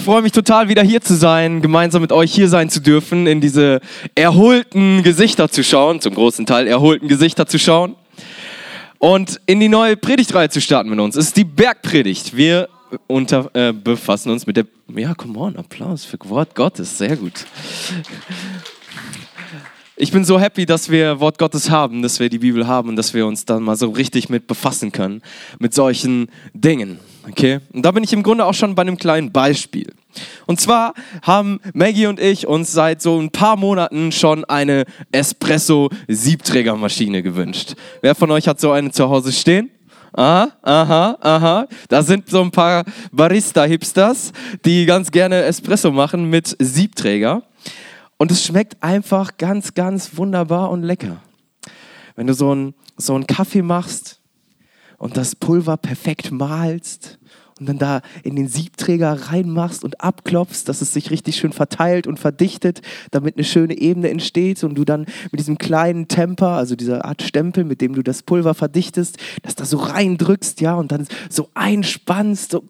ich freue mich total, wieder hier zu sein, gemeinsam mit euch hier sein zu dürfen, in diese erholten Gesichter zu schauen, zum großen Teil erholten Gesichter zu schauen und in die neue Predigtreihe zu starten mit uns. Es ist die Bergpredigt. Wir unter, äh, befassen uns mit der. Ja, come on, Applaus für Wort Gottes, sehr gut. Ich bin so happy, dass wir Wort Gottes haben, dass wir die Bibel haben und dass wir uns dann mal so richtig mit befassen können, mit solchen Dingen. Okay? Und da bin ich im Grunde auch schon bei einem kleinen Beispiel. Und zwar haben Maggie und ich uns seit so ein paar Monaten schon eine Espresso-Siebträgermaschine gewünscht. Wer von euch hat so eine zu Hause stehen? Aha, aha, aha. Da sind so ein paar Barista-Hipsters, die ganz gerne Espresso machen mit Siebträger. Und es schmeckt einfach ganz, ganz wunderbar und lecker. Wenn du so einen so Kaffee machst und das Pulver perfekt malst und dann da in den Siebträger reinmachst und abklopfst, dass es sich richtig schön verteilt und verdichtet, damit eine schöne Ebene entsteht und du dann mit diesem kleinen Temper, also dieser Art Stempel, mit dem du das Pulver verdichtest, das da so reindrückst, ja, und dann so einspannst so,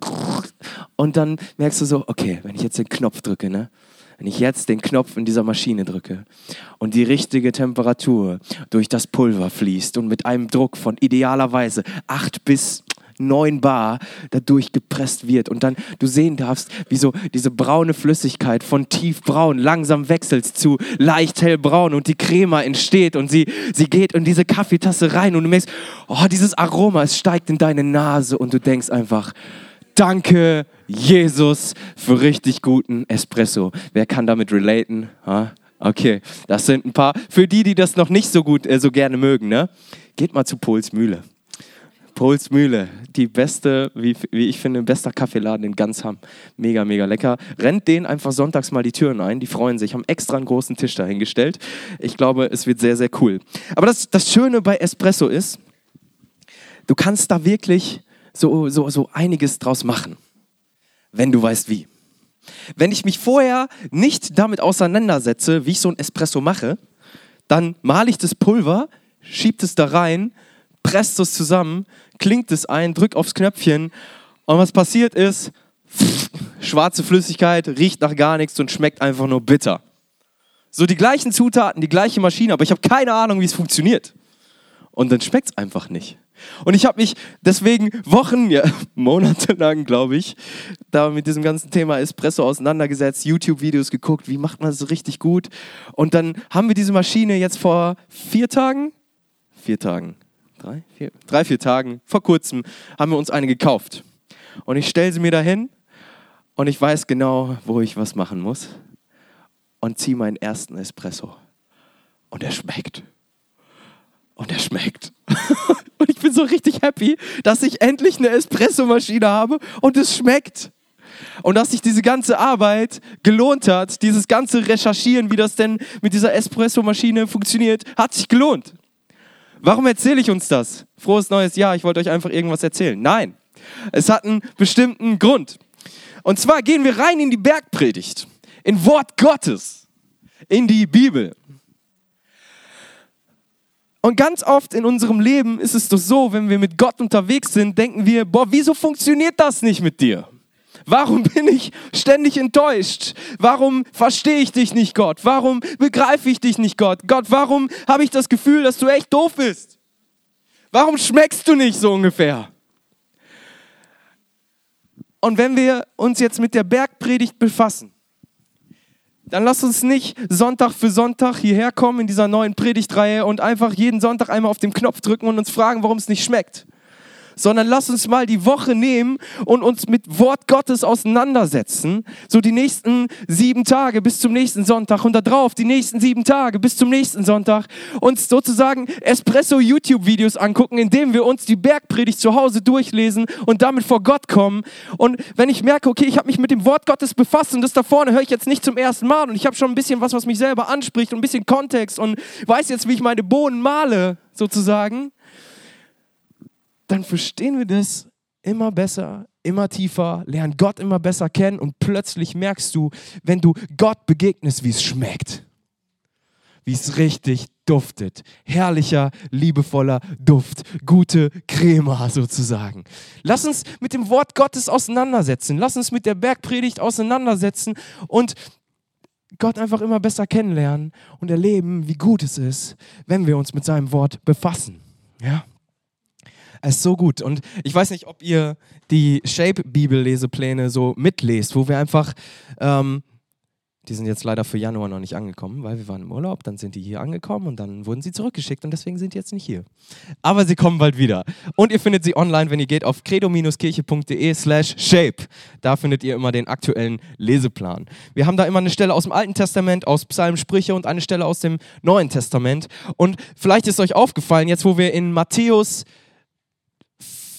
und dann merkst du so, okay, wenn ich jetzt den Knopf drücke, ne, wenn ich jetzt den Knopf in dieser Maschine drücke und die richtige Temperatur durch das Pulver fließt und mit einem Druck von idealerweise 8 bis 9 Bar dadurch gepresst wird und dann du sehen darfst, wie so diese braune Flüssigkeit von tiefbraun langsam wechselt zu leicht hellbraun und die Crema entsteht und sie, sie geht in diese Kaffeetasse rein und du merkst, oh, dieses Aroma, es steigt in deine Nase und du denkst einfach, danke Jesus für richtig guten Espresso. Wer kann damit relaten? Ha? Okay, das sind ein paar. Für die, die das noch nicht so gut, äh, so gerne mögen, ne? geht mal zu Pols Mühle. Pols Mühle, die beste, wie, wie ich finde, bester Kaffeeladen in ganz Hamm. Mega, mega lecker. Rennt denen einfach sonntags mal die Türen ein. Die freuen sich, haben extra einen großen Tisch dahingestellt. Ich glaube, es wird sehr, sehr cool. Aber das, das Schöne bei Espresso ist, du kannst da wirklich so, so, so einiges draus machen wenn du weißt wie. Wenn ich mich vorher nicht damit auseinandersetze, wie ich so ein Espresso mache, dann male ich das Pulver, schiebe es da rein, presst es zusammen, klingt es ein, drück aufs Knöpfchen und was passiert ist, pff, schwarze Flüssigkeit, riecht nach gar nichts und schmeckt einfach nur bitter. So die gleichen Zutaten, die gleiche Maschine, aber ich habe keine Ahnung, wie es funktioniert. Und dann schmeckt es einfach nicht. Und ich habe mich deswegen Wochen, ja, Monate lang, glaube ich, da mit diesem ganzen Thema Espresso auseinandergesetzt, YouTube-Videos geguckt, wie macht man das so richtig gut. Und dann haben wir diese Maschine jetzt vor vier Tagen, vier Tagen, drei, vier, drei, vier Tagen, vor kurzem, haben wir uns eine gekauft. Und ich stelle sie mir dahin und ich weiß genau, wo ich was machen muss. Und ziehe meinen ersten Espresso. Und er schmeckt. Und er schmeckt. Und ich bin so richtig happy, dass ich endlich eine Espressomaschine habe und es schmeckt. Und dass sich diese ganze Arbeit gelohnt hat, dieses ganze Recherchieren, wie das denn mit dieser Espressomaschine funktioniert, hat sich gelohnt. Warum erzähle ich uns das? Frohes neues Jahr, ich wollte euch einfach irgendwas erzählen. Nein, es hat einen bestimmten Grund. Und zwar gehen wir rein in die Bergpredigt, in Wort Gottes, in die Bibel. Und ganz oft in unserem Leben ist es doch so, wenn wir mit Gott unterwegs sind, denken wir, boah, wieso funktioniert das nicht mit dir? Warum bin ich ständig enttäuscht? Warum verstehe ich dich nicht, Gott? Warum begreife ich dich nicht, Gott? Gott, warum habe ich das Gefühl, dass du echt doof bist? Warum schmeckst du nicht so ungefähr? Und wenn wir uns jetzt mit der Bergpredigt befassen, dann lass uns nicht Sonntag für Sonntag hierher kommen in dieser neuen Predigtreihe und einfach jeden Sonntag einmal auf den Knopf drücken und uns fragen, warum es nicht schmeckt sondern lass uns mal die Woche nehmen und uns mit Wort Gottes auseinandersetzen. So die nächsten sieben Tage bis zum nächsten Sonntag und da drauf die nächsten sieben Tage bis zum nächsten Sonntag uns sozusagen Espresso YouTube-Videos angucken, indem wir uns die Bergpredigt zu Hause durchlesen und damit vor Gott kommen. Und wenn ich merke, okay, ich habe mich mit dem Wort Gottes befasst und das da vorne höre ich jetzt nicht zum ersten Mal und ich habe schon ein bisschen was, was mich selber anspricht und ein bisschen Kontext und weiß jetzt, wie ich meine Bohnen male, sozusagen, dann verstehen wir das immer besser, immer tiefer, lernen Gott immer besser kennen und plötzlich merkst du, wenn du Gott begegnest, wie es schmeckt. wie es richtig duftet. Herrlicher, liebevoller Duft. Gute Crema sozusagen. Lass uns mit dem Wort Gottes auseinandersetzen. Lass uns mit der Bergpredigt auseinandersetzen und Gott einfach immer besser kennenlernen und erleben, wie gut es ist, wenn wir uns mit seinem Wort befassen. Ja? Es ist so gut. Und ich weiß nicht, ob ihr die Shape-Bibel-Lesepläne so mitlest, wo wir einfach ähm, die sind jetzt leider für Januar noch nicht angekommen, weil wir waren im Urlaub, dann sind die hier angekommen und dann wurden sie zurückgeschickt und deswegen sind die jetzt nicht hier. Aber sie kommen bald wieder. Und ihr findet sie online, wenn ihr geht auf credo-kirche.de slash shape. Da findet ihr immer den aktuellen Leseplan. Wir haben da immer eine Stelle aus dem Alten Testament, aus Psalm Sprüche und eine Stelle aus dem Neuen Testament. Und vielleicht ist euch aufgefallen, jetzt wo wir in Matthäus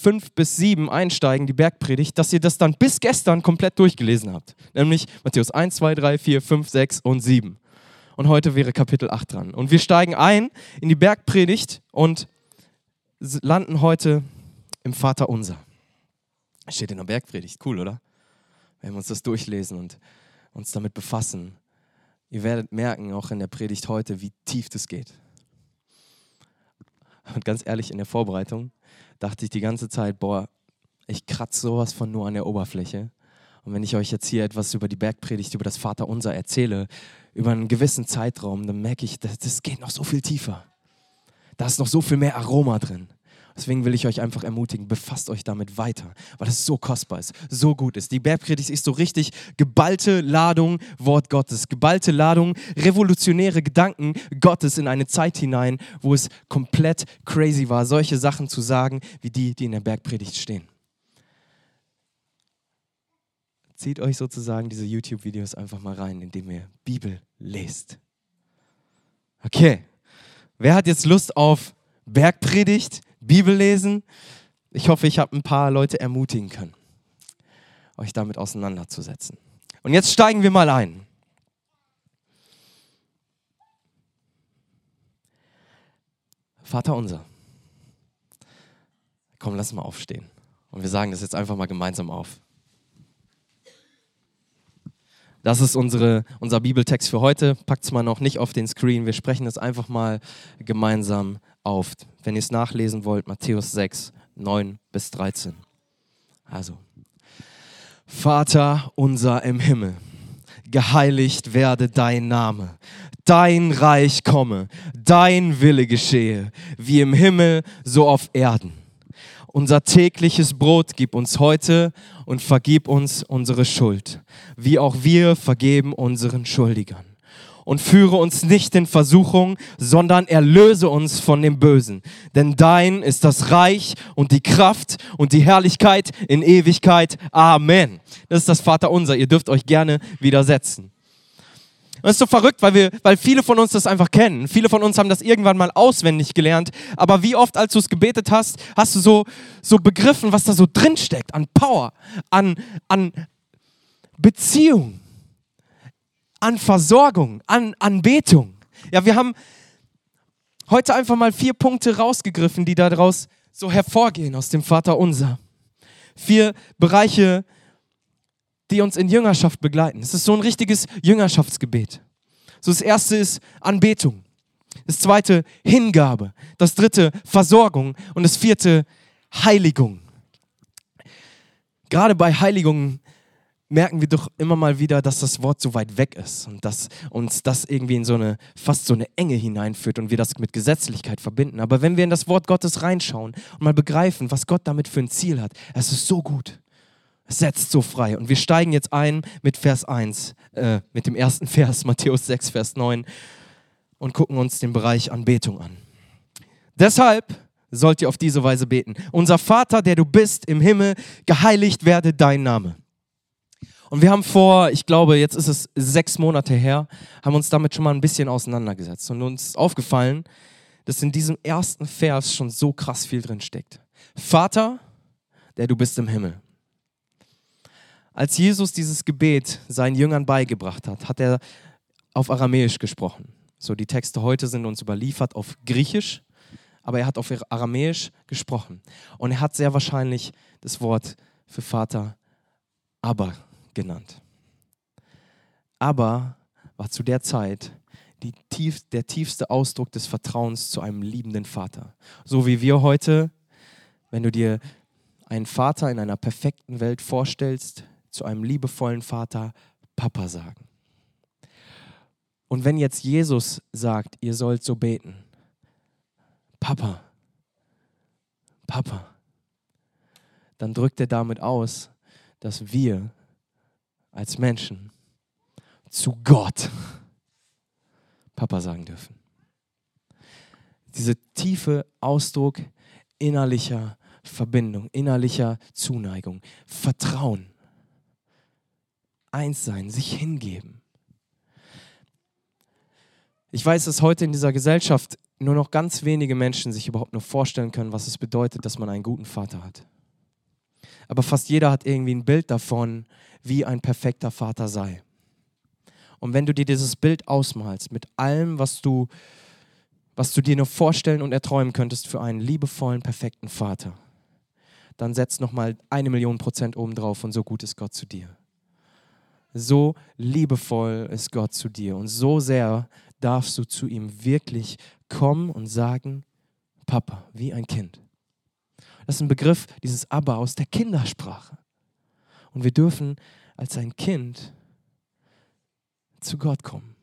5 bis 7 einsteigen, die Bergpredigt, dass ihr das dann bis gestern komplett durchgelesen habt. Nämlich Matthäus 1, 2, 3, 4, 5, 6 und 7. Und heute wäre Kapitel 8 dran. Und wir steigen ein in die Bergpredigt und landen heute im Vater Unser. Steht in der Bergpredigt. Cool, oder? Wenn wir uns das durchlesen und uns damit befassen. Ihr werdet merken, auch in der Predigt heute, wie tief das geht. Und ganz ehrlich, in der Vorbereitung dachte ich die ganze Zeit, boah, ich kratze sowas von nur an der Oberfläche. Und wenn ich euch jetzt hier etwas über die Bergpredigt, über das Vaterunser erzähle, über einen gewissen Zeitraum, dann merke ich, das, das geht noch so viel tiefer. Da ist noch so viel mehr Aroma drin. Deswegen will ich euch einfach ermutigen, befasst euch damit weiter, weil es so kostbar ist, so gut ist. Die Bergpredigt ist so richtig geballte Ladung Wort Gottes, geballte Ladung revolutionäre Gedanken Gottes in eine Zeit hinein, wo es komplett crazy war, solche Sachen zu sagen, wie die, die in der Bergpredigt stehen. Zieht euch sozusagen diese YouTube-Videos einfach mal rein, indem ihr Bibel lest. Okay, wer hat jetzt Lust auf Bergpredigt? Bibel lesen. Ich hoffe, ich habe ein paar Leute ermutigen können, euch damit auseinanderzusetzen. Und jetzt steigen wir mal ein. Vater unser. Komm, lass mal aufstehen. Und wir sagen das jetzt einfach mal gemeinsam auf. Das ist unsere, unser Bibeltext für heute. Packt es mal noch nicht auf den Screen. Wir sprechen es einfach mal gemeinsam auf. Wenn ihr es nachlesen wollt, Matthäus 6, 9 bis 13. Also, Vater unser im Himmel, geheiligt werde dein Name, dein Reich komme, dein Wille geschehe, wie im Himmel, so auf Erden. Unser tägliches Brot gib uns heute und vergib uns unsere Schuld, wie auch wir vergeben unseren Schuldigern. Und führe uns nicht in Versuchung, sondern erlöse uns von dem Bösen. Denn dein ist das Reich und die Kraft und die Herrlichkeit in Ewigkeit. Amen. Das ist das Vaterunser. Ihr dürft euch gerne widersetzen. Das ist so verrückt, weil, wir, weil viele von uns das einfach kennen. Viele von uns haben das irgendwann mal auswendig gelernt. Aber wie oft, als du es gebetet hast, hast du so, so begriffen, was da so drinsteckt an Power, an, an Beziehung, an Versorgung, an Anbetung. Ja, wir haben heute einfach mal vier Punkte rausgegriffen, die daraus so hervorgehen aus dem Vater unser. Vier Bereiche, die uns in Jüngerschaft begleiten. Es ist so ein richtiges Jüngerschaftsgebet. So das erste ist Anbetung. Das zweite Hingabe. Das dritte Versorgung. Und das vierte Heiligung. Gerade bei Heiligungen merken wir doch immer mal wieder, dass das Wort so weit weg ist und dass uns das irgendwie in so eine, fast so eine Enge hineinführt und wir das mit Gesetzlichkeit verbinden. Aber wenn wir in das Wort Gottes reinschauen und mal begreifen, was Gott damit für ein Ziel hat, es ist so gut setzt so frei. Und wir steigen jetzt ein mit Vers 1, äh, mit dem ersten Vers, Matthäus 6, Vers 9, und gucken uns den Bereich Anbetung an. Deshalb sollt ihr auf diese Weise beten. Unser Vater, der du bist im Himmel, geheiligt werde dein Name. Und wir haben vor, ich glaube, jetzt ist es sechs Monate her, haben uns damit schon mal ein bisschen auseinandergesetzt. Und uns aufgefallen, dass in diesem ersten Vers schon so krass viel drin steckt. Vater, der du bist im Himmel. Als Jesus dieses Gebet seinen Jüngern beigebracht hat, hat er auf Aramäisch gesprochen. So, die Texte heute sind uns überliefert auf Griechisch, aber er hat auf Aramäisch gesprochen. Und er hat sehr wahrscheinlich das Wort für Vater aber genannt. Aber war zu der Zeit tief, der tiefste Ausdruck des Vertrauens zu einem liebenden Vater. So wie wir heute, wenn du dir einen Vater in einer perfekten Welt vorstellst, zu einem liebevollen Vater Papa sagen. Und wenn jetzt Jesus sagt, ihr sollt so beten, Papa, Papa, dann drückt er damit aus, dass wir als Menschen zu Gott Papa sagen dürfen. Dieser tiefe Ausdruck innerlicher Verbindung, innerlicher Zuneigung, Vertrauen, eins sein, sich hingeben. Ich weiß, dass heute in dieser Gesellschaft nur noch ganz wenige Menschen sich überhaupt nur vorstellen können, was es bedeutet, dass man einen guten Vater hat. Aber fast jeder hat irgendwie ein Bild davon, wie ein perfekter Vater sei. Und wenn du dir dieses Bild ausmalst mit allem, was du, was du dir nur vorstellen und erträumen könntest für einen liebevollen, perfekten Vater, dann setz nochmal eine Million Prozent obendrauf und so gut ist Gott zu dir. So liebevoll ist Gott zu dir und so sehr darfst du zu ihm wirklich kommen und sagen, Papa, wie ein Kind. Das ist ein Begriff, dieses Aber aus der Kindersprache. Und wir dürfen als ein Kind zu Gott kommen.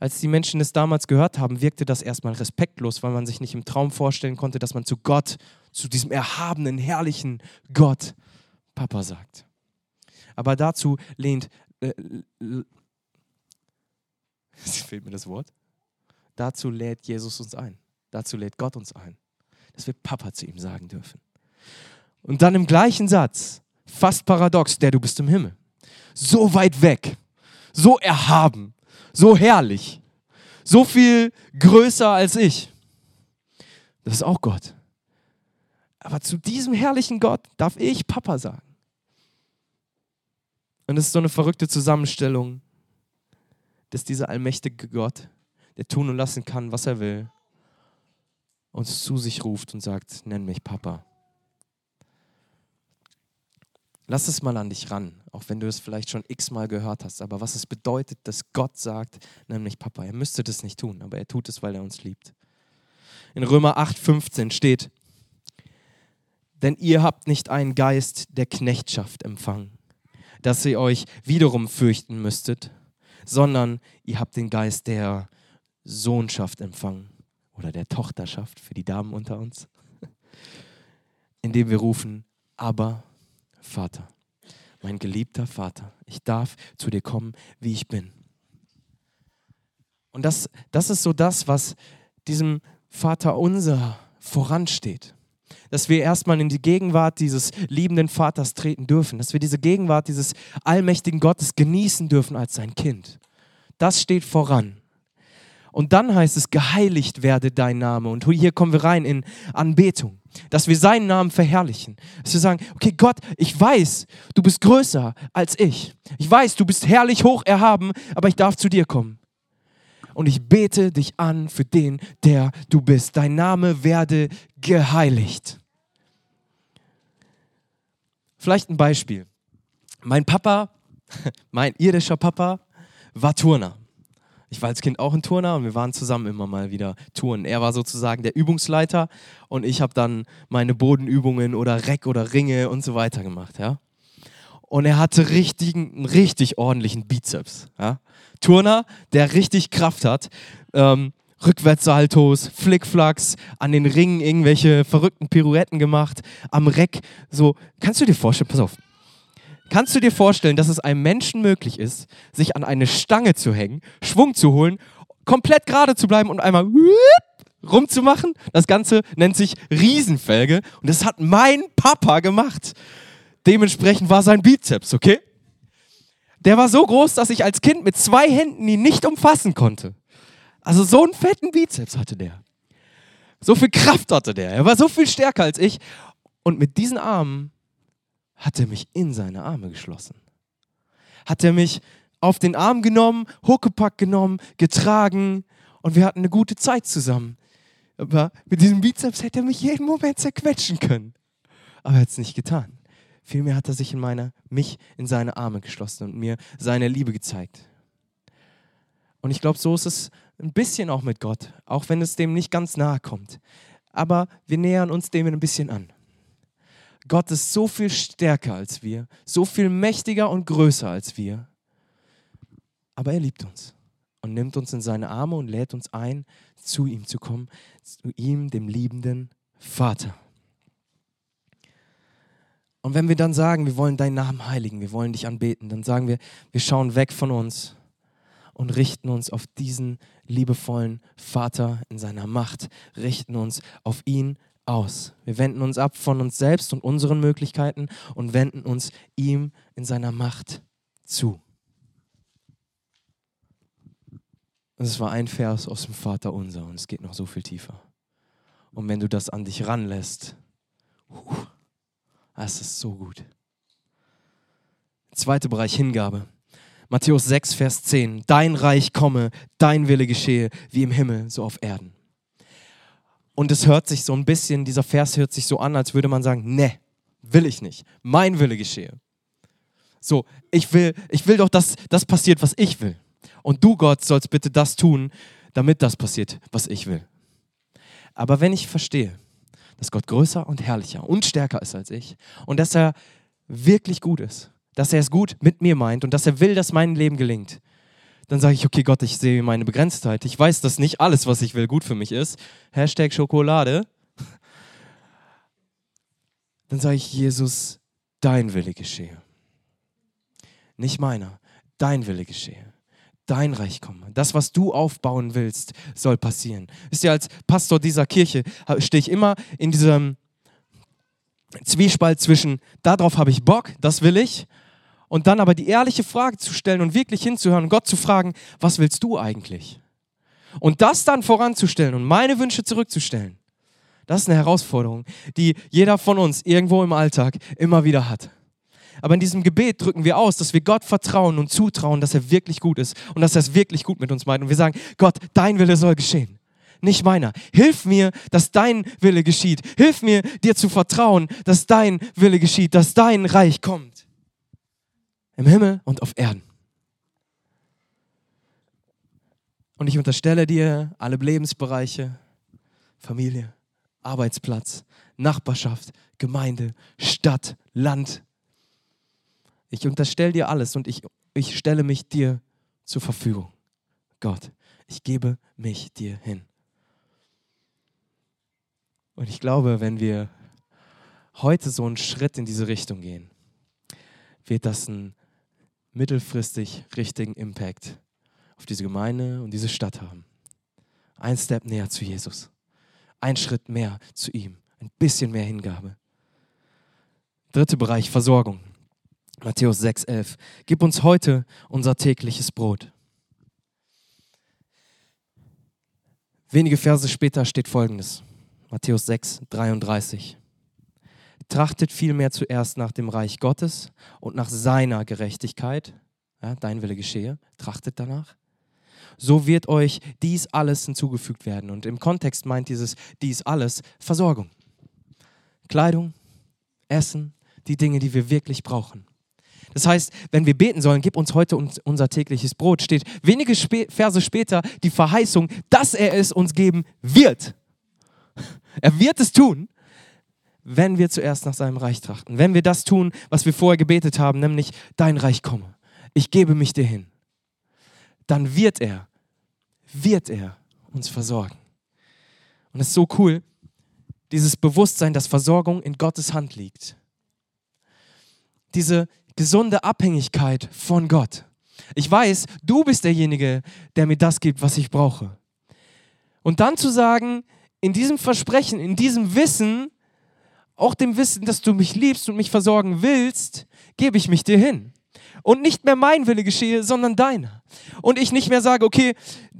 Als die Menschen es damals gehört haben, wirkte das erstmal respektlos, weil man sich nicht im Traum vorstellen konnte, dass man zu Gott, zu diesem erhabenen, herrlichen Gott, Papa sagt. Aber dazu lehnt, äh, fehlt mir das Wort, dazu lädt Jesus uns ein. Dazu lädt Gott uns ein, dass wir Papa zu ihm sagen dürfen. Und dann im gleichen Satz, fast paradox, der du bist im Himmel. So weit weg, so erhaben, so herrlich, so viel größer als ich. Das ist auch Gott. Aber zu diesem herrlichen Gott darf ich Papa sagen. Und es ist so eine verrückte Zusammenstellung, dass dieser allmächtige Gott, der tun und lassen kann, was er will, uns zu sich ruft und sagt, nenn mich Papa. Lass es mal an dich ran, auch wenn du es vielleicht schon x-mal gehört hast. Aber was es bedeutet, dass Gott sagt, nämlich Papa, er müsste das nicht tun, aber er tut es, weil er uns liebt. In Römer 8,15 steht, denn ihr habt nicht einen Geist der Knechtschaft empfangen, dass ihr euch wiederum fürchten müsstet, sondern ihr habt den Geist der Sohnschaft empfangen oder der Tochterschaft für die Damen unter uns, indem wir rufen, aber Vater, mein geliebter Vater, ich darf zu dir kommen, wie ich bin. Und das, das ist so das, was diesem Vater unser voransteht. Dass wir erstmal in die Gegenwart dieses liebenden Vaters treten dürfen, dass wir diese Gegenwart dieses allmächtigen Gottes genießen dürfen als sein Kind. Das steht voran. Und dann heißt es, geheiligt werde dein Name. Und hier kommen wir rein in Anbetung, dass wir seinen Namen verherrlichen. Dass wir sagen, okay Gott, ich weiß, du bist größer als ich. Ich weiß, du bist herrlich hoch erhaben, aber ich darf zu dir kommen. Und ich bete dich an für den, der du bist. Dein Name werde geheiligt. Vielleicht ein Beispiel. Mein Papa, mein irdischer Papa, war Turner. Ich war als Kind auch ein Turner und wir waren zusammen immer mal wieder touren. Er war sozusagen der Übungsleiter und ich habe dann meine Bodenübungen oder Reck oder Ringe und so weiter gemacht. Ja? Und er hatte richtig, einen richtig ordentlichen Bizeps. Ja? Turner, der richtig Kraft hat. Ähm, Rückwärtssaltos, Flickflacks, an den Ringen irgendwelche verrückten Pirouetten gemacht, am Reck so. Kannst du dir vorstellen, pass auf, Kannst du dir vorstellen, dass es einem Menschen möglich ist, sich an eine Stange zu hängen, Schwung zu holen, komplett gerade zu bleiben und einmal rumzumachen? Das Ganze nennt sich Riesenfelge und das hat mein Papa gemacht. Dementsprechend war sein Bizeps, okay? Der war so groß, dass ich als Kind mit zwei Händen ihn nicht umfassen konnte. Also so einen fetten Bizeps hatte der. So viel Kraft hatte der. Er war so viel stärker als ich. Und mit diesen Armen hat er mich in seine Arme geschlossen. Hat er mich auf den Arm genommen, Huckepack genommen, getragen und wir hatten eine gute Zeit zusammen. Aber mit diesem Bizeps hätte er mich jeden Moment zerquetschen können. Aber er hat es nicht getan. Vielmehr hat er sich in meine, mich in seine Arme geschlossen und mir seine Liebe gezeigt. Und ich glaube, so ist es ein bisschen auch mit Gott, auch wenn es dem nicht ganz nahe kommt. Aber wir nähern uns dem ein bisschen an. Gott ist so viel stärker als wir, so viel mächtiger und größer als wir. Aber er liebt uns und nimmt uns in seine Arme und lädt uns ein, zu ihm zu kommen, zu ihm, dem liebenden Vater. Und wenn wir dann sagen, wir wollen deinen Namen heiligen, wir wollen dich anbeten, dann sagen wir, wir schauen weg von uns und richten uns auf diesen liebevollen Vater in seiner Macht, richten uns auf ihn aus. Wir wenden uns ab von uns selbst und unseren Möglichkeiten und wenden uns ihm in seiner Macht zu. Es war ein Vers aus dem Vater unser und es geht noch so viel tiefer. Und wenn du das an dich ranlässt, das ist so gut. Zweiter Bereich Hingabe. Matthäus 6, Vers 10. Dein Reich komme, dein Wille geschehe, wie im Himmel, so auf Erden. Und es hört sich so ein bisschen, dieser Vers hört sich so an, als würde man sagen, ne, will ich nicht. Mein Wille geschehe. So, ich will, ich will doch, dass das passiert, was ich will. Und du, Gott, sollst bitte das tun, damit das passiert, was ich will. Aber wenn ich verstehe, dass Gott größer und herrlicher und stärker ist als ich und dass er wirklich gut ist, dass er es gut mit mir meint und dass er will, dass mein Leben gelingt, dann sage ich, okay Gott, ich sehe meine Begrenztheit. Ich weiß, dass nicht alles, was ich will, gut für mich ist. Hashtag Schokolade. Dann sage ich, Jesus, dein Wille geschehe. Nicht meiner, dein Wille geschehe. Dein Reich komme. Das, was du aufbauen willst, soll passieren. Wisst ihr, als Pastor dieser Kirche stehe ich immer in diesem Zwiespalt zwischen, darauf habe ich Bock, das will ich, und dann aber die ehrliche Frage zu stellen und wirklich hinzuhören und Gott zu fragen, was willst du eigentlich? Und das dann voranzustellen und meine Wünsche zurückzustellen, das ist eine Herausforderung, die jeder von uns irgendwo im Alltag immer wieder hat. Aber in diesem Gebet drücken wir aus, dass wir Gott vertrauen und zutrauen, dass er wirklich gut ist und dass er es wirklich gut mit uns meint. Und wir sagen, Gott, dein Wille soll geschehen, nicht meiner. Hilf mir, dass dein Wille geschieht. Hilf mir, dir zu vertrauen, dass dein Wille geschieht, dass dein Reich kommt im Himmel und auf Erden. Und ich unterstelle dir alle Lebensbereiche, Familie, Arbeitsplatz, Nachbarschaft, Gemeinde, Stadt, Land. Ich unterstelle dir alles und ich, ich stelle mich dir zur Verfügung. Gott, ich gebe mich dir hin. Und ich glaube, wenn wir heute so einen Schritt in diese Richtung gehen, wird das ein mittelfristig richtigen Impact auf diese Gemeinde und diese Stadt haben. Ein Step näher zu Jesus. Ein Schritt mehr zu ihm. Ein bisschen mehr Hingabe. Dritter Bereich, Versorgung. Matthäus 6,11. Gib uns heute unser tägliches Brot. Wenige Verse später steht folgendes. Matthäus 6, 33. Trachtet vielmehr zuerst nach dem Reich Gottes und nach seiner Gerechtigkeit. Ja, dein Wille geschehe. Trachtet danach. So wird euch dies alles hinzugefügt werden. Und im Kontext meint dieses dies alles Versorgung. Kleidung, Essen, die Dinge, die wir wirklich brauchen. Das heißt, wenn wir beten sollen, gib uns heute unser tägliches Brot, steht wenige Verse später die Verheißung, dass er es uns geben wird. Er wird es tun wenn wir zuerst nach seinem Reich trachten. Wenn wir das tun, was wir vorher gebetet haben, nämlich dein Reich komme. Ich gebe mich dir hin. Dann wird er, wird er uns versorgen. Und es ist so cool, dieses Bewusstsein, dass Versorgung in Gottes Hand liegt. Diese gesunde Abhängigkeit von Gott. Ich weiß, du bist derjenige, der mir das gibt, was ich brauche. Und dann zu sagen, in diesem Versprechen, in diesem Wissen, auch dem Wissen, dass du mich liebst und mich versorgen willst, gebe ich mich dir hin. Und nicht mehr mein Wille geschehe, sondern deiner. Und ich nicht mehr sage, okay,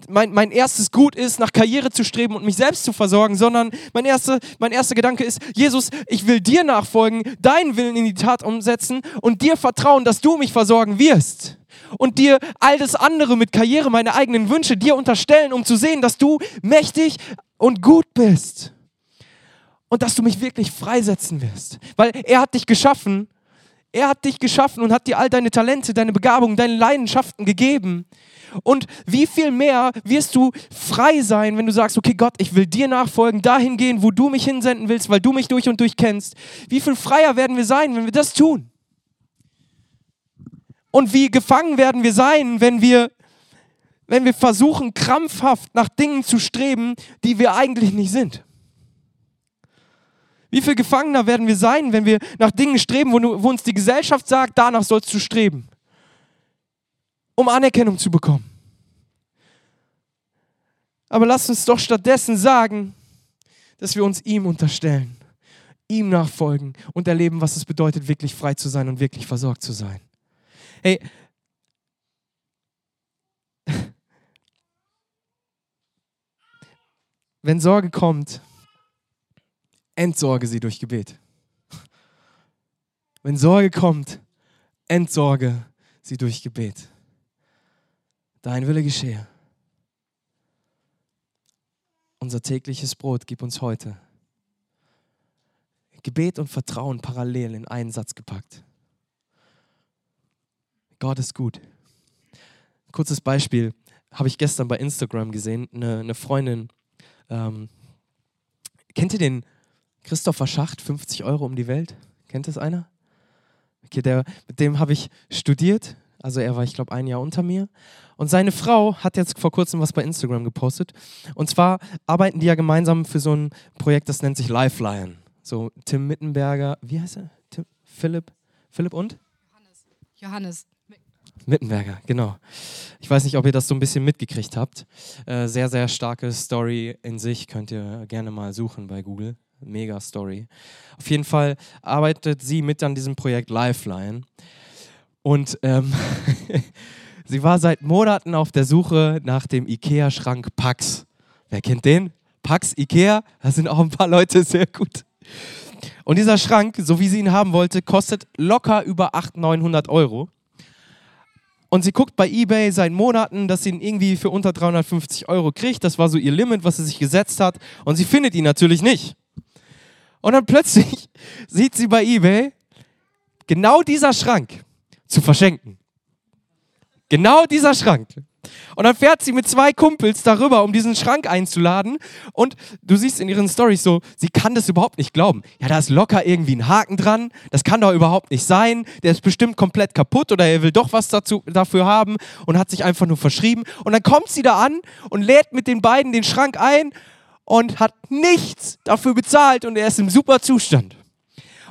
mein, mein erstes Gut ist, nach Karriere zu streben und mich selbst zu versorgen, sondern mein erster, mein erster Gedanke ist, Jesus, ich will dir nachfolgen, deinen Willen in die Tat umsetzen und dir vertrauen, dass du mich versorgen wirst. Und dir all das andere mit Karriere, meine eigenen Wünsche, dir unterstellen, um zu sehen, dass du mächtig und gut bist und dass du mich wirklich freisetzen wirst. Weil er hat dich geschaffen Er hat dich geschaffen und hat dir all deine Talente, deine Begabungen, deine Leidenschaften gegeben. Und wie viel mehr wirst du frei sein, wenn du sagst, okay Gott, ich will dir nachfolgen, dahin gehen, wo du mich hinsenden willst, weil du mich durch und durch kennst. Wie viel freier werden wir sein, wenn wir das tun? Und wie gefangen werden wir sein, wenn wir, wenn wir versuchen, krampfhaft nach Dingen zu streben, die wir eigentlich nicht sind? Wie viel gefangener werden wir sein, wenn wir nach Dingen streben, wo, wo uns die Gesellschaft sagt, danach sollst du streben? um Anerkennung zu bekommen. Aber lasst uns doch stattdessen sagen, dass wir uns ihm unterstellen, ihm nachfolgen und erleben, was es bedeutet, wirklich frei zu sein und wirklich versorgt zu sein. Hey, wenn Sorge kommt, entsorge sie durch Gebet. Wenn Sorge kommt, entsorge sie durch Gebet. Dein Wille geschehe. Unser tägliches Brot gib uns heute. Gebet und Vertrauen parallel in einen Satz gepackt. Gott ist gut. Kurzes Beispiel habe ich gestern bei Instagram gesehen. Eine, eine Freundin, ähm, kennt ihr den Christopher Schacht, 50 Euro um die Welt? Kennt das einer? Okay, der, mit dem habe ich studiert also er war, ich glaube, ein Jahr unter mir. Und seine Frau hat jetzt vor kurzem was bei Instagram gepostet. Und zwar arbeiten die ja gemeinsam für so ein Projekt, das nennt sich Lifeline. So Tim Mittenberger, wie heißt er? Tim, Philipp? Philipp und? Johannes. Johannes. Mittenberger, genau. Ich weiß nicht, ob ihr das so ein bisschen mitgekriegt habt. Äh, sehr, sehr starke Story in sich. Könnt ihr gerne mal suchen bei Google. Mega Story. Auf jeden Fall arbeitet sie mit an diesem Projekt Lifeline. Und ähm, sie war seit Monaten auf der Suche nach dem IKEA-Schrank Pax. Wer kennt den? Pax IKEA? Da sind auch ein paar Leute sehr gut. Und dieser Schrank, so wie sie ihn haben wollte, kostet locker über 800, 900 Euro. Und sie guckt bei eBay seit Monaten, dass sie ihn irgendwie für unter 350 Euro kriegt. Das war so ihr Limit, was sie sich gesetzt hat. Und sie findet ihn natürlich nicht. Und dann plötzlich sieht sie bei eBay, genau dieser Schrank zu verschenken. Genau dieser Schrank. Und dann fährt sie mit zwei Kumpels darüber, um diesen Schrank einzuladen. Und du siehst in ihren Stories so, sie kann das überhaupt nicht glauben. Ja, da ist locker irgendwie ein Haken dran. Das kann doch überhaupt nicht sein. Der ist bestimmt komplett kaputt oder er will doch was dazu, dafür haben und hat sich einfach nur verschrieben. Und dann kommt sie da an und lädt mit den beiden den Schrank ein und hat nichts dafür bezahlt und er ist im super Zustand.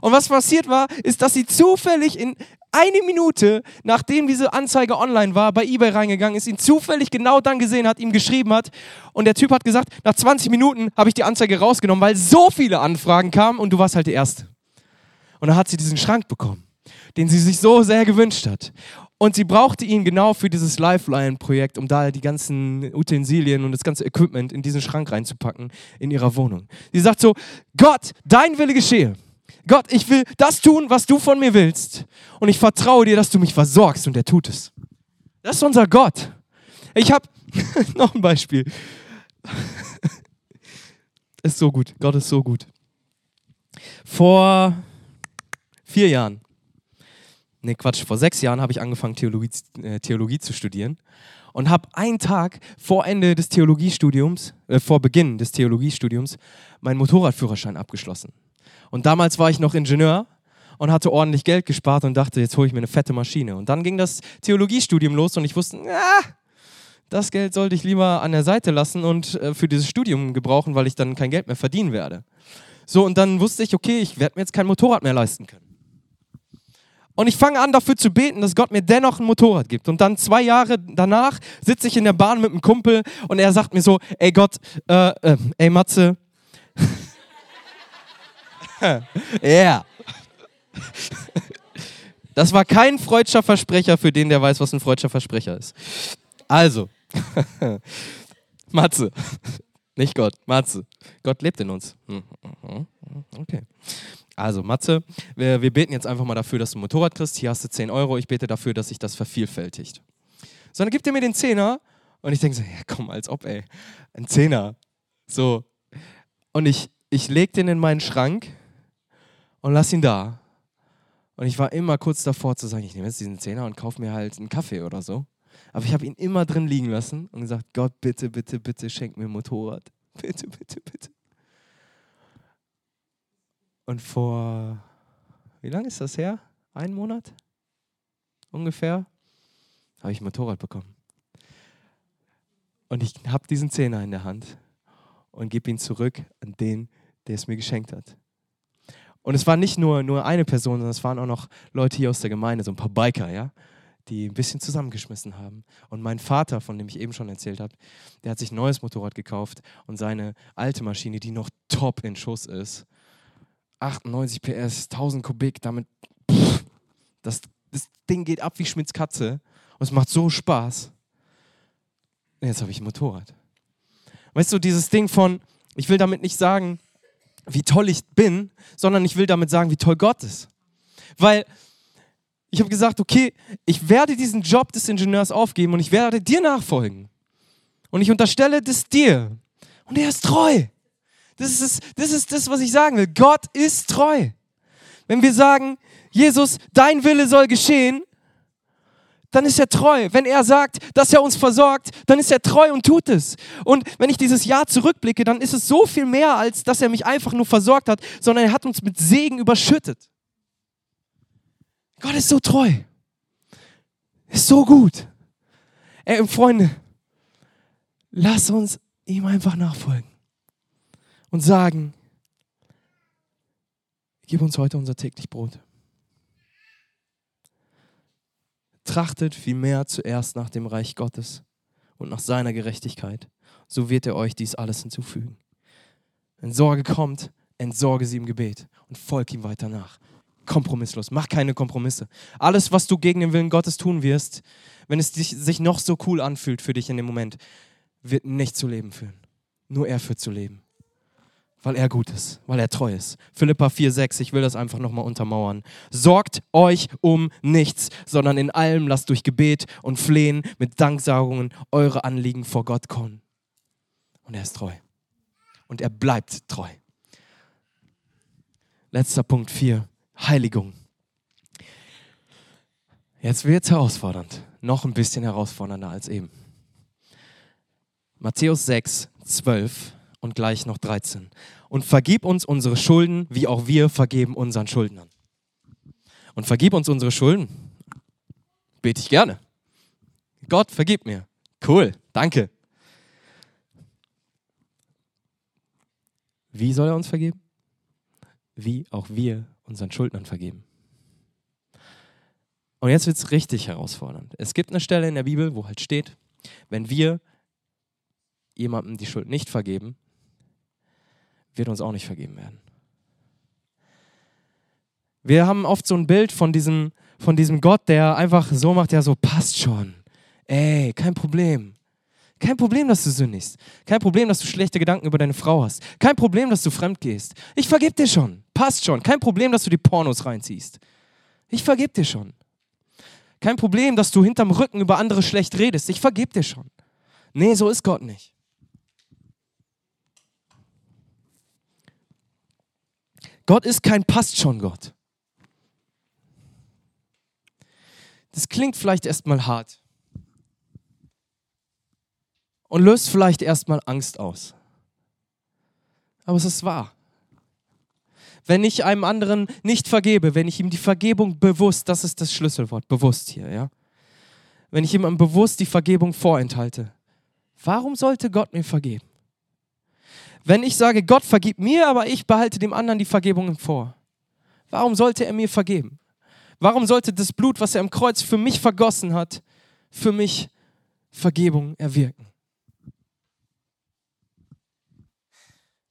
Und was passiert war, ist, dass sie zufällig in eine Minute, nachdem diese Anzeige online war, bei eBay reingegangen ist, ihn zufällig genau dann gesehen hat, ihm geschrieben hat. Und der Typ hat gesagt, nach 20 Minuten habe ich die Anzeige rausgenommen, weil so viele Anfragen kamen und du warst halt der Erste. Und dann hat sie diesen Schrank bekommen, den sie sich so sehr gewünscht hat. Und sie brauchte ihn genau für dieses Lifeline-Projekt, um da die ganzen Utensilien und das ganze Equipment in diesen Schrank reinzupacken in ihrer Wohnung. Sie sagt so, Gott, dein Wille geschehe. Gott, ich will das tun, was du von mir willst. Und ich vertraue dir, dass du mich versorgst. Und er tut es. Das ist unser Gott. Ich habe noch ein Beispiel. ist so gut. Gott ist so gut. Vor vier Jahren, nee Quatsch, vor sechs Jahren habe ich angefangen, Theologie, äh, Theologie zu studieren und habe einen Tag vor Ende des Theologiestudiums, äh, vor Beginn des Theologiestudiums, meinen Motorradführerschein abgeschlossen. Und damals war ich noch Ingenieur und hatte ordentlich Geld gespart und dachte, jetzt hole ich mir eine fette Maschine. Und dann ging das Theologiestudium los und ich wusste, ah, das Geld sollte ich lieber an der Seite lassen und äh, für dieses Studium gebrauchen, weil ich dann kein Geld mehr verdienen werde. So, und dann wusste ich, okay, ich werde mir jetzt kein Motorrad mehr leisten können. Und ich fange an, dafür zu beten, dass Gott mir dennoch ein Motorrad gibt. Und dann zwei Jahre danach sitze ich in der Bahn mit einem Kumpel und er sagt mir so, ey Gott, äh, äh, ey Matze, ja. Das war kein freudscher Versprecher für den, der weiß, was ein freudscher Versprecher ist. Also, Matze, nicht Gott, Matze. Gott lebt in uns. Hm, okay. Also, Matze, wir, wir beten jetzt einfach mal dafür, dass du ein Motorrad kriegst. Hier hast du 10 Euro. Ich bete dafür, dass sich das vervielfältigt. So, dann gibt er mir den Zehner und ich denke so, ja komm, als ob, ey. Ein Zehner. So. Und ich, ich leg den in meinen Schrank und lass ihn da. Und ich war immer kurz davor zu sagen, ich nehme jetzt diesen Zehner und kaufe mir halt einen Kaffee oder so. Aber ich habe ihn immer drin liegen lassen und gesagt, Gott, bitte, bitte, bitte, schenk mir ein Motorrad. Bitte, bitte, bitte. Und vor, wie lange ist das her? Ein Monat? Ungefähr? Habe ich ein Motorrad bekommen. Und ich habe diesen Zehner in der Hand und gebe ihn zurück an den, der es mir geschenkt hat. Und es war nicht nur, nur eine Person, sondern es waren auch noch Leute hier aus der Gemeinde, so ein paar Biker, ja, die ein bisschen zusammengeschmissen haben. Und mein Vater, von dem ich eben schon erzählt habe, der hat sich ein neues Motorrad gekauft und seine alte Maschine, die noch top in Schuss ist, 98 PS, 1000 Kubik, damit, pff, das, das Ding geht ab wie Schmitz Katze und es macht so Spaß. Jetzt habe ich ein Motorrad. Weißt du, dieses Ding von, ich will damit nicht sagen, wie toll ich bin, sondern ich will damit sagen, wie toll Gott ist. Weil ich habe gesagt, okay, ich werde diesen Job des Ingenieurs aufgeben und ich werde dir nachfolgen. Und ich unterstelle das dir. Und er ist treu. Das ist, das ist das, was ich sagen will. Gott ist treu. Wenn wir sagen, Jesus, dein Wille soll geschehen, dann ist er treu. Wenn er sagt, dass er uns versorgt, dann ist er treu und tut es. Und wenn ich dieses Jahr zurückblicke, dann ist es so viel mehr, als dass er mich einfach nur versorgt hat, sondern er hat uns mit Segen überschüttet. Gott ist so treu. Ist so gut. Ey, Freunde, lass uns ihm einfach nachfolgen und sagen, gib uns heute unser täglich Brot. Trachtet vielmehr zuerst nach dem Reich Gottes und nach seiner Gerechtigkeit. So wird er euch dies alles hinzufügen. Wenn Sorge kommt, entsorge sie im Gebet und folg ihm weiter nach. Kompromisslos, mach keine Kompromisse. Alles, was du gegen den Willen Gottes tun wirst, wenn es sich noch so cool anfühlt für dich in dem Moment, wird nicht zu Leben führen. Nur er führt zu Leben weil er gut ist, weil er treu ist. Philippa 4,6, ich will das einfach nochmal untermauern. Sorgt euch um nichts, sondern in allem lasst durch Gebet und Flehen mit Danksagungen eure Anliegen vor Gott kommen. Und er ist treu. Und er bleibt treu. Letzter Punkt 4, Heiligung. Jetzt wird es herausfordernd. Noch ein bisschen herausfordernder als eben. Matthäus 6, 12 und gleich noch 13. Und vergib uns unsere Schulden, wie auch wir vergeben unseren Schuldnern. Und vergib uns unsere Schulden. Bete ich gerne. Gott, vergib mir. Cool, danke. Wie soll er uns vergeben? Wie auch wir unseren Schuldnern vergeben. Und jetzt wird es richtig herausfordernd. Es gibt eine Stelle in der Bibel, wo halt steht, wenn wir jemandem die Schuld nicht vergeben, wird uns auch nicht vergeben werden. Wir haben oft so ein Bild von diesem, von diesem Gott, der einfach so macht, ja so passt schon. Ey, kein Problem. Kein Problem, dass du sündigst. Kein Problem, dass du schlechte Gedanken über deine Frau hast. Kein Problem, dass du fremd gehst. Ich vergib dir schon. Passt schon. Kein Problem, dass du die Pornos reinziehst. Ich vergib dir schon. Kein Problem, dass du hinterm Rücken über andere schlecht redest. Ich vergib dir schon. Nee, so ist Gott nicht. Gott ist kein passt schon Gott. Das klingt vielleicht erstmal hart und löst vielleicht erstmal Angst aus. Aber es ist wahr. Wenn ich einem anderen nicht vergebe, wenn ich ihm die Vergebung bewusst, das ist das Schlüsselwort, bewusst hier, ja? Wenn ich ihm bewusst die Vergebung vorenthalte, warum sollte Gott mir vergeben? Wenn ich sage, Gott vergib mir, aber ich behalte dem anderen die Vergebung vor, warum sollte er mir vergeben? Warum sollte das Blut, was er im Kreuz für mich vergossen hat, für mich Vergebung erwirken?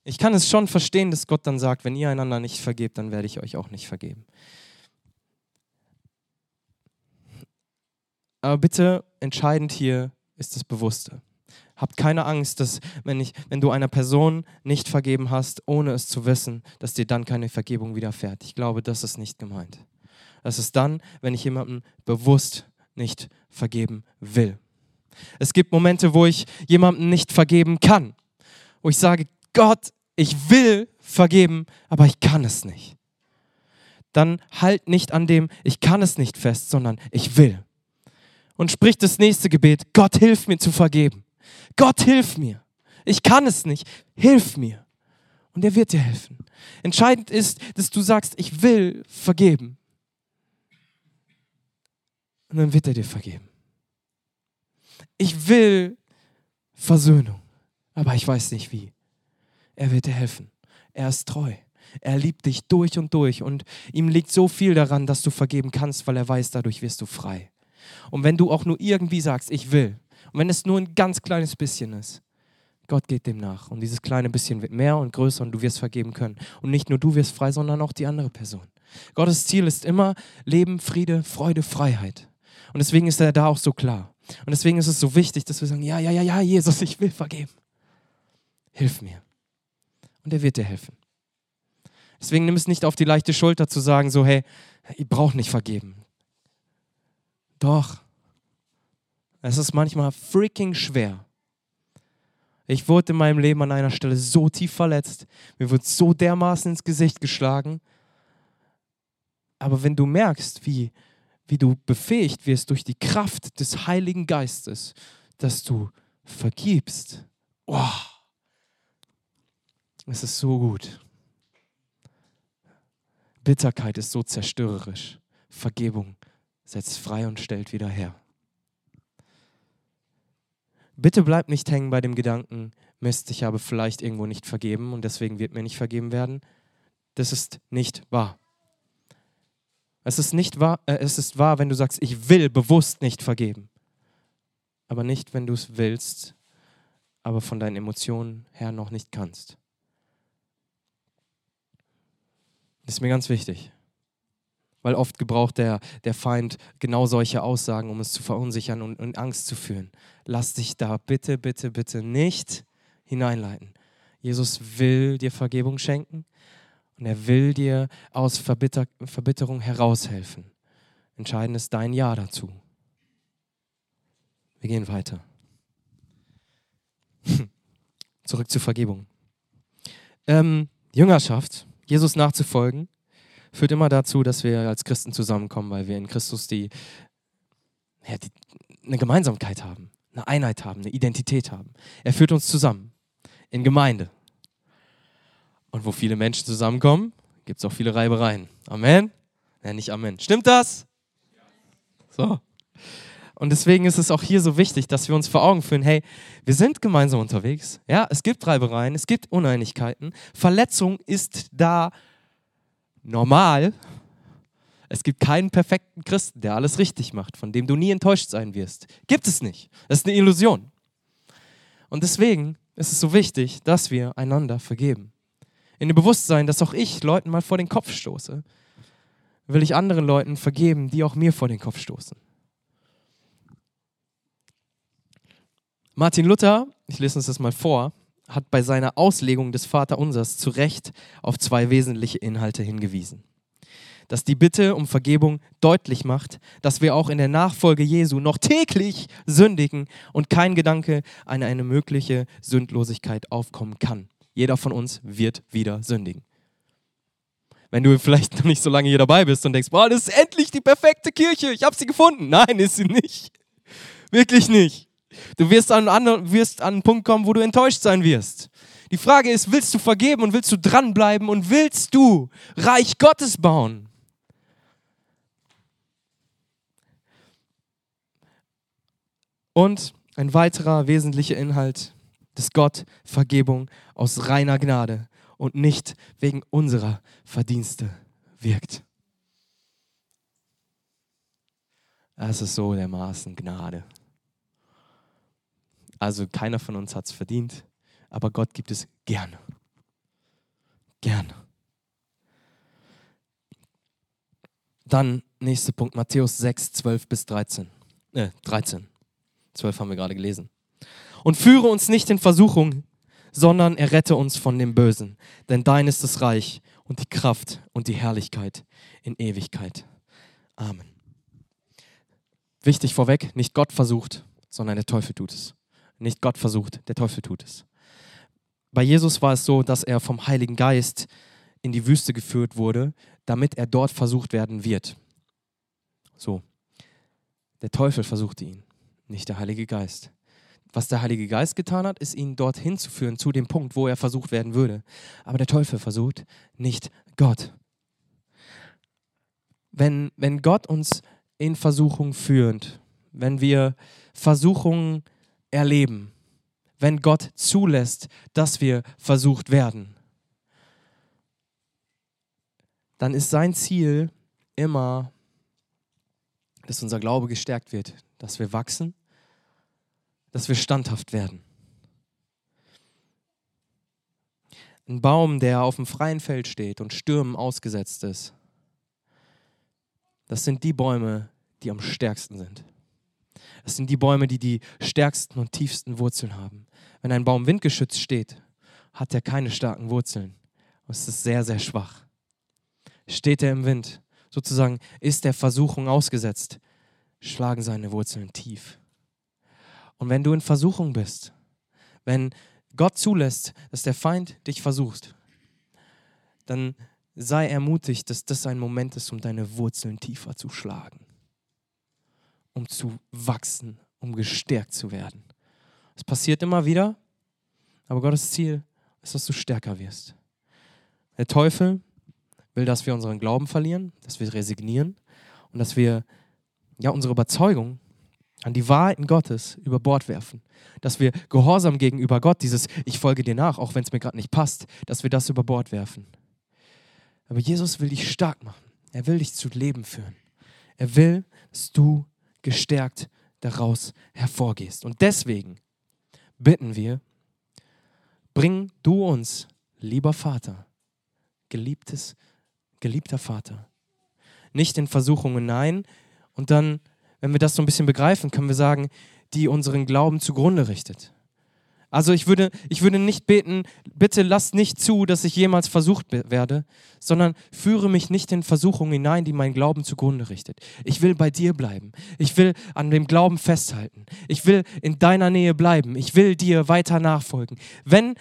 Ich kann es schon verstehen, dass Gott dann sagt, wenn ihr einander nicht vergebt, dann werde ich euch auch nicht vergeben. Aber bitte entscheidend hier ist das Bewusste. Habt keine Angst, dass wenn, ich, wenn du einer Person nicht vergeben hast, ohne es zu wissen, dass dir dann keine Vergebung widerfährt. Ich glaube, das ist nicht gemeint. Das ist dann, wenn ich jemandem bewusst nicht vergeben will. Es gibt Momente, wo ich jemandem nicht vergeben kann. Wo ich sage, Gott, ich will vergeben, aber ich kann es nicht. dann halt nicht an dem, ich kann es nicht fest, sondern ich will. Und sprich das nächste Gebet, Gott hilf mir zu vergeben. Gott hilf mir. Ich kann es nicht. Hilf mir. Und er wird dir helfen. Entscheidend ist, dass du sagst, ich will vergeben. Und dann wird er dir vergeben. Ich will Versöhnung, aber ich weiß nicht wie. Er wird dir helfen. Er ist treu. Er liebt dich durch und durch und ihm liegt so viel daran, dass du vergeben kannst, weil er weiß, dadurch wirst du frei. Und wenn du auch nur irgendwie sagst, ich will, und wenn es nur ein ganz kleines bisschen ist, Gott geht dem nach. Und dieses kleine bisschen wird mehr und größer und du wirst vergeben können. Und nicht nur du wirst frei, sondern auch die andere Person. Gottes Ziel ist immer Leben, Friede, Freude, Freiheit. Und deswegen ist er da auch so klar. Und deswegen ist es so wichtig, dass wir sagen, ja, ja, ja, ja, Jesus, ich will vergeben. Hilf mir. Und er wird dir helfen. Deswegen nimm es nicht auf die leichte Schulter zu sagen, so, hey, ich brauche nicht vergeben. Doch. Es ist manchmal freaking schwer. Ich wurde in meinem Leben an einer Stelle so tief verletzt. Mir wird so dermaßen ins Gesicht geschlagen. Aber wenn du merkst, wie, wie du befähigt wirst durch die Kraft des Heiligen Geistes, dass du vergibst, oh, es ist so gut. Bitterkeit ist so zerstörerisch. Vergebung setzt frei und stellt wieder her. Bitte bleib nicht hängen bei dem Gedanken, Mist, ich habe vielleicht irgendwo nicht vergeben und deswegen wird mir nicht vergeben werden. Das ist nicht wahr. Es ist, nicht wahr, äh, es ist wahr, wenn du sagst, ich will bewusst nicht vergeben. Aber nicht, wenn du es willst, aber von deinen Emotionen her noch nicht kannst. Das ist mir ganz wichtig. Weil oft gebraucht der, der Feind genau solche Aussagen, um es zu verunsichern und, und Angst zu führen. Lass dich da bitte, bitte, bitte nicht hineinleiten. Jesus will dir Vergebung schenken und er will dir aus Verbitter Verbitterung heraushelfen. Entscheidend ist dein Ja dazu. Wir gehen weiter. Zurück zur Vergebung. Ähm, Jüngerschaft, Jesus nachzufolgen, führt immer dazu, dass wir als Christen zusammenkommen, weil wir in Christus die, ja, die, eine Gemeinsamkeit haben, eine Einheit haben, eine Identität haben. Er führt uns zusammen in Gemeinde. Und wo viele Menschen zusammenkommen, gibt es auch viele Reibereien. Amen? Ja, nicht Amen. Stimmt das? So. Und deswegen ist es auch hier so wichtig, dass wir uns vor Augen führen, hey, wir sind gemeinsam unterwegs. Ja, es gibt Reibereien, es gibt Uneinigkeiten. Verletzung ist da normal. Es gibt keinen perfekten Christen, der alles richtig macht, von dem du nie enttäuscht sein wirst. Gibt es nicht. Das ist eine Illusion. Und deswegen ist es so wichtig, dass wir einander vergeben. In dem Bewusstsein, dass auch ich Leuten mal vor den Kopf stoße, will ich anderen Leuten vergeben, die auch mir vor den Kopf stoßen. Martin Luther, ich lese uns das mal vor, hat bei seiner Auslegung des Vaterunsers zu Recht auf zwei wesentliche Inhalte hingewiesen. Dass die Bitte um Vergebung deutlich macht, dass wir auch in der Nachfolge Jesu noch täglich sündigen und kein Gedanke an eine mögliche Sündlosigkeit aufkommen kann. Jeder von uns wird wieder sündigen. Wenn du vielleicht noch nicht so lange hier dabei bist und denkst, boah, das ist endlich die perfekte Kirche, ich habe sie gefunden. Nein, ist sie nicht. Wirklich nicht. Du wirst an, an, wirst an einen Punkt kommen, wo du enttäuscht sein wirst. Die Frage ist, willst du vergeben und willst du dranbleiben und willst du Reich Gottes bauen? Und ein weiterer wesentlicher Inhalt, dass Gott Vergebung aus reiner Gnade und nicht wegen unserer Verdienste wirkt. Das ist so dermaßen Gnade. Also keiner von uns hat es verdient, aber Gott gibt es gerne. Gerne. Dann nächster Punkt, Matthäus 6, 12 bis 13. Äh, 13. 12 haben wir gerade gelesen. Und führe uns nicht in Versuchung, sondern errette uns von dem Bösen. Denn dein ist das Reich und die Kraft und die Herrlichkeit in Ewigkeit. Amen. Wichtig vorweg, nicht Gott versucht, sondern der Teufel tut es. Nicht Gott versucht, der Teufel tut es. Bei Jesus war es so, dass er vom Heiligen Geist in die Wüste geführt wurde, damit er dort versucht werden wird. So. Der Teufel versuchte ihn, nicht der Heilige Geist. Was der Heilige Geist getan hat, ist ihn dorthin zu führen, zu dem Punkt, wo er versucht werden würde. Aber der Teufel versucht nicht Gott. Wenn, wenn Gott uns in Versuchung führt, wenn wir Versuchungen erleben, wenn Gott zulässt, dass wir versucht werden, dann ist sein Ziel immer, dass unser Glaube gestärkt wird, dass wir wachsen, dass wir standhaft werden. Ein Baum, der auf dem freien Feld steht und Stürmen ausgesetzt ist, das sind die Bäume, die am stärksten sind. Das sind die Bäume, die die stärksten und tiefsten Wurzeln haben. Wenn ein Baum windgeschützt steht, hat er keine starken Wurzeln. Es ist sehr, sehr schwach. Steht er im Wind, sozusagen ist der Versuchung ausgesetzt, schlagen seine Wurzeln tief. Und wenn du in Versuchung bist, wenn Gott zulässt, dass der Feind dich versucht, dann sei ermutigt, dass das ein Moment ist, um deine Wurzeln tiefer zu schlagen, um zu wachsen, um gestärkt zu werden. Es passiert immer wieder, aber Gottes Ziel ist, dass du stärker wirst. Der Teufel will, dass wir unseren Glauben verlieren, dass wir resignieren und dass wir ja unsere Überzeugung an die Wahrheiten Gottes über Bord werfen. Dass wir Gehorsam gegenüber Gott, dieses Ich folge dir nach, auch wenn es mir gerade nicht passt, dass wir das über Bord werfen. Aber Jesus will dich stark machen. Er will dich zu Leben führen. Er will, dass du gestärkt daraus hervorgehst. Und deswegen bitten wir, bring du uns, lieber Vater, geliebtes geliebter Vater. Nicht in Versuchungen, nein. Und dann, wenn wir das so ein bisschen begreifen, können wir sagen, die unseren Glauben zugrunde richtet. Also ich würde, ich würde nicht beten, bitte lass nicht zu, dass ich jemals versucht werde, sondern führe mich nicht in Versuchungen hinein, die meinen Glauben zugrunde richtet. Ich will bei dir bleiben. Ich will an dem Glauben festhalten. Ich will in deiner Nähe bleiben. Ich will dir weiter nachfolgen. Wenn,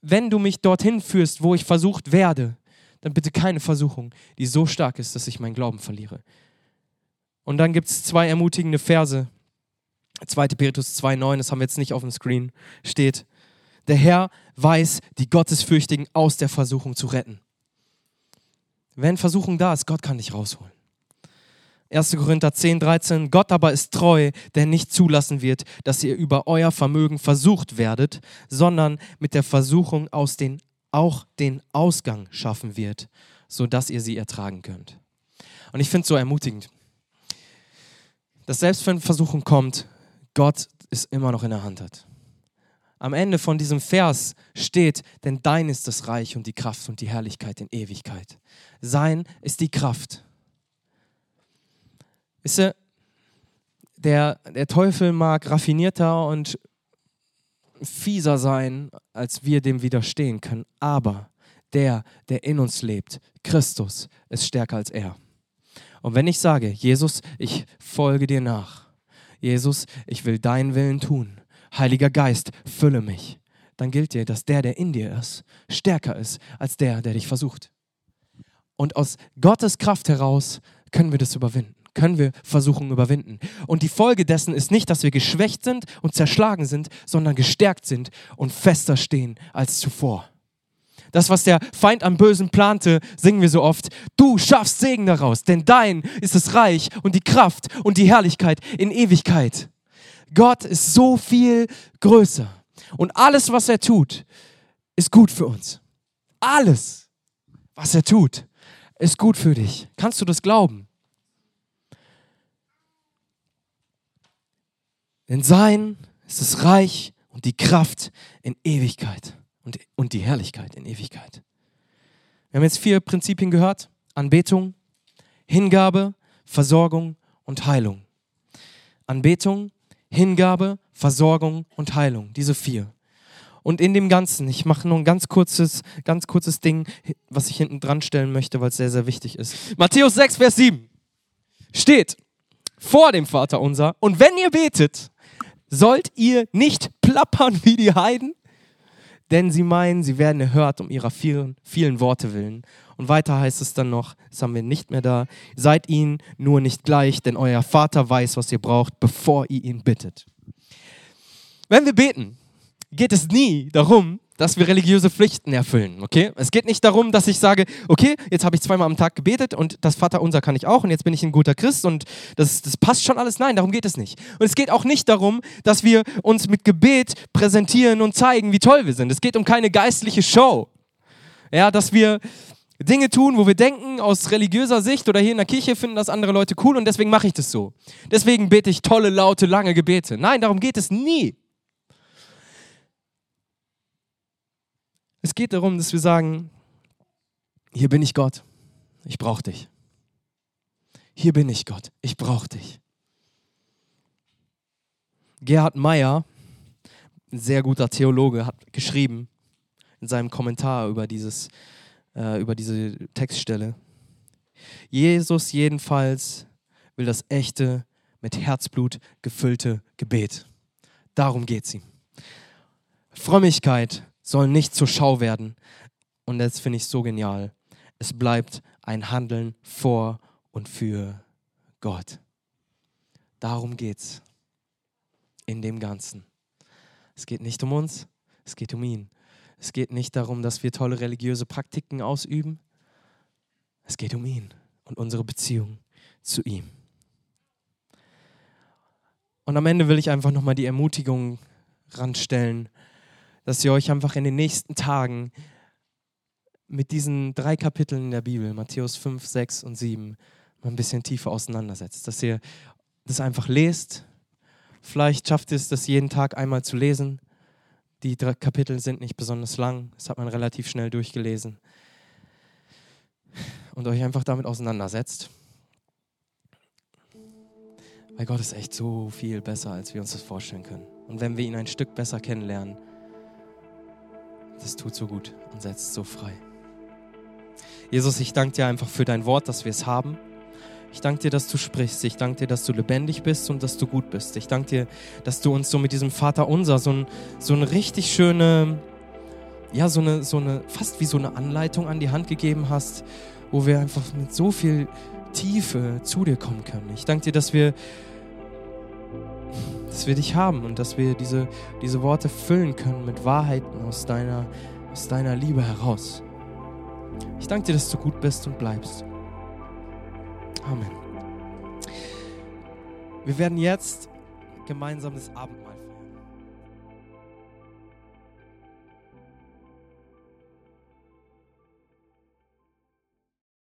wenn du mich dorthin führst, wo ich versucht werde, dann bitte keine Versuchung, die so stark ist, dass ich meinen Glauben verliere. Und dann gibt es zwei ermutigende Verse. 2. Petrus 2,9, das haben wir jetzt nicht auf dem Screen, steht, der Herr weiß, die Gottesfürchtigen aus der Versuchung zu retten. Wenn Versuchung da ist, Gott kann dich rausholen. 1. Korinther 10, 13, Gott aber ist treu, der nicht zulassen wird, dass ihr über euer Vermögen versucht werdet, sondern mit der Versuchung aus den auch den Ausgang schaffen wird, sodass ihr sie ertragen könnt. Und ich finde es so ermutigend, dass selbst wenn Versuchung kommt, Gott es immer noch in der Hand hat. Am Ende von diesem Vers steht, denn dein ist das Reich und die Kraft und die Herrlichkeit in Ewigkeit. Sein ist die Kraft. Wisst ihr, der, der Teufel mag raffinierter und fieser sein, als wir dem widerstehen können. Aber der, der in uns lebt, Christus, ist stärker als er. Und wenn ich sage, Jesus, ich folge dir nach, Jesus, ich will deinen Willen tun, Heiliger Geist, fülle mich, dann gilt dir, dass der, der in dir ist, stärker ist als der, der dich versucht. Und aus Gottes Kraft heraus können wir das überwinden können wir Versuchungen überwinden. Und die Folge dessen ist nicht, dass wir geschwächt sind und zerschlagen sind, sondern gestärkt sind und fester stehen als zuvor. Das, was der Feind am Bösen plante, singen wir so oft. Du schaffst Segen daraus, denn dein ist das Reich und die Kraft und die Herrlichkeit in Ewigkeit. Gott ist so viel größer. Und alles, was er tut, ist gut für uns. Alles, was er tut, ist gut für dich. Kannst du das glauben? Denn sein ist das Reich und die Kraft in Ewigkeit und, und die Herrlichkeit in Ewigkeit. Wir haben jetzt vier Prinzipien gehört. Anbetung, Hingabe, Versorgung und Heilung. Anbetung, Hingabe, Versorgung und Heilung. Diese vier. Und in dem Ganzen, ich mache nur ein ganz kurzes, ganz kurzes Ding, was ich hinten dran stellen möchte, weil es sehr, sehr wichtig ist. Matthäus 6, Vers 7 steht vor dem Vater unser. Und wenn ihr betet, sollt ihr nicht plappern wie die Heiden, denn sie meinen, sie werden erhört um ihrer vielen, vielen Worte willen. Und weiter heißt es dann noch, das haben wir nicht mehr da, seid ihnen nur nicht gleich, denn euer Vater weiß, was ihr braucht, bevor ihr ihn bittet. Wenn wir beten, geht es nie darum, dass wir religiöse Pflichten erfüllen, okay? Es geht nicht darum, dass ich sage, okay, jetzt habe ich zweimal am Tag gebetet und das Vaterunser kann ich auch und jetzt bin ich ein guter Christ und das, das passt schon alles. Nein, darum geht es nicht. Und es geht auch nicht darum, dass wir uns mit Gebet präsentieren und zeigen, wie toll wir sind. Es geht um keine geistliche Show. Ja, dass wir Dinge tun, wo wir denken, aus religiöser Sicht oder hier in der Kirche finden das andere Leute cool und deswegen mache ich das so. Deswegen bete ich tolle, laute, lange Gebete. Nein, darum geht es nie. Es geht darum, dass wir sagen, hier bin ich Gott, ich brauche dich. Hier bin ich Gott, ich brauche dich. Gerhard Meyer, ein sehr guter Theologe, hat geschrieben in seinem Kommentar über, dieses, äh, über diese Textstelle. Jesus jedenfalls will das echte, mit Herzblut gefüllte Gebet. Darum geht es ihm. Frömmigkeit soll nicht zur Schau werden. Und das finde ich so genial. Es bleibt ein Handeln vor und für Gott. Darum geht's in dem Ganzen. Es geht nicht um uns, es geht um ihn. Es geht nicht darum, dass wir tolle religiöse Praktiken ausüben. Es geht um ihn und unsere Beziehung zu ihm. Und am Ende will ich einfach nochmal die Ermutigung ranstellen, dass ihr euch einfach in den nächsten Tagen mit diesen drei Kapiteln in der Bibel, Matthäus 5, 6 und 7, mal ein bisschen tiefer auseinandersetzt. Dass ihr das einfach lest. Vielleicht schafft ihr es, das jeden Tag einmal zu lesen. Die drei Kapitel sind nicht besonders lang, das hat man relativ schnell durchgelesen. Und euch einfach damit auseinandersetzt. Weil Gott ist echt so viel besser, als wir uns das vorstellen können. Und wenn wir ihn ein Stück besser kennenlernen, das tut so gut und setzt so frei. Jesus, ich danke dir einfach für dein Wort, dass wir es haben. Ich danke dir, dass du sprichst. Ich danke dir, dass du lebendig bist und dass du gut bist. Ich danke dir, dass du uns so mit diesem Vater unser so, ein, so eine richtig schöne, ja, so eine, so eine, fast wie so eine Anleitung an die Hand gegeben hast, wo wir einfach mit so viel Tiefe zu dir kommen können. Ich danke dir, dass wir dass wir dich haben und dass wir diese, diese Worte füllen können mit Wahrheiten aus deiner, aus deiner Liebe heraus. Ich danke dir, dass du gut bist und bleibst. Amen. Wir werden jetzt gemeinsam das Abendmahl